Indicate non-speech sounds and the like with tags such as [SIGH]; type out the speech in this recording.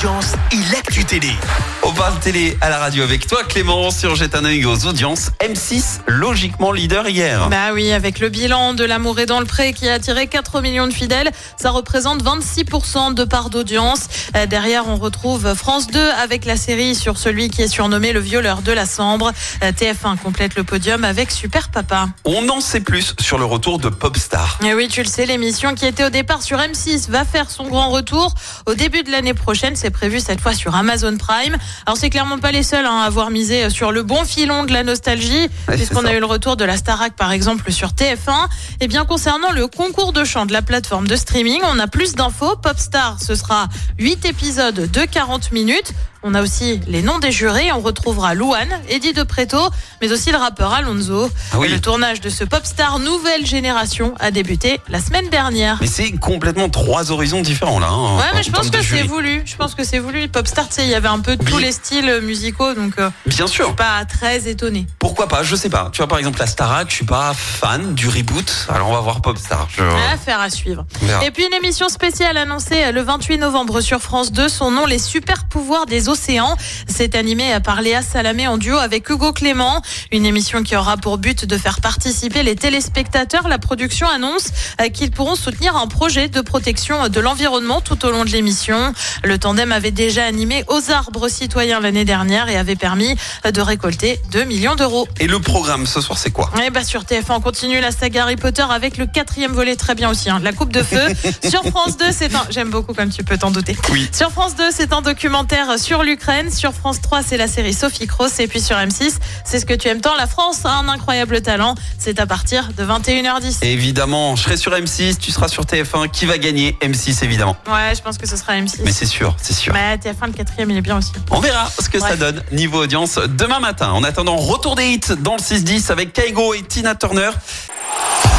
audience et l'actu télé. On parle télé à la radio avec toi Clément sur Jette un œil aux audiences. M6 logiquement leader hier. Bah oui, avec le bilan de L'amour est dans le pré qui a attiré 4 millions de fidèles, ça représente 26% de part d'audience. Euh, Derrière, on retrouve France 2 avec la série sur celui qui est surnommé le violeur de la Sambre. Euh, TF1 complète le podium avec Super Papa. On en sait plus sur le retour de Popstar. Et oui, tu le sais, l'émission qui était au départ sur M6 va faire son grand retour au début de l'année prochaine. C'est prévu cette fois sur Amazon Prime. Alors c'est clairement pas les seuls hein, à avoir misé sur le bon filon de la nostalgie, Ouais, puisqu'on a eu le retour de la Starac par exemple sur TF1. Et bien concernant le concours de chant de la plateforme de streaming, on a plus d'infos. Popstar, ce sera 8 épisodes de 40 minutes. On a aussi les noms des jurés. On retrouvera Louane, Eddie De Preto, mais aussi le rappeur Alonso. Ah oui. Le tournage de ce Popstar nouvelle génération a débuté la semaine dernière. Mais c'est complètement trois horizons différents là. hein, Ouais, mais je pense que c'est voulu. Je pense que c'est voulu. Popstar, tu sais, il y avait un peu tous les styles musicaux, donc euh, Bien je sûr. suis pas très étonnée. Pourquoi pas Je sais pas. Tu vois par exemple la Starac, je suis pas fan du reboot. Alors on va voir Popstar. Je... Affaire à suivre. Et puis une émission spéciale annoncée le 28 novembre sur France 2. Son nom, les super pouvoirs des océans. C'est animé par Léa Salamé en duo avec Hugo Clément. Une émission qui aura pour but de faire participer les téléspectateurs. La production annonce euh, qu'ils pourront soutenir un projet de protection de l'environnement tout au long de l'émission. Le tandem avait déjà animé aux arbres citoyens l'année dernière et avait permis euh, de récolter 2 millions d'euros. Et le programme ce soir c'est quoi? Eh bah sur TF1, on continue la saga Harry Potter avec le quatrième volet très bien aussi, hein, la Coupe de Feu. [LAUGHS] sur France 2, c'est un... J'aime beaucoup comme tu peux t'en douter. Oui. Sur France 2, c'est un documentaire sur l'Ukraine. Sur France 3, c'est la série Sophie Cross. Et puis sur M6, c'est ce que tu aimes tant. La France a un incroyable talent. C'est à partir de 21h10. Évidemment, je serai sur M6, tu seras sur TF1. Qui va gagner M6 évidemment. Ouais, je pense que ce sera M6. Mais c'est sûr, c'est sûr. Mais TF1, le quatrième, il est bien aussi. On verra ce que ça donne niveau audience demain matin. En attendant, retour des hits dans le 6-10 avec Kaigo et Tina Turner.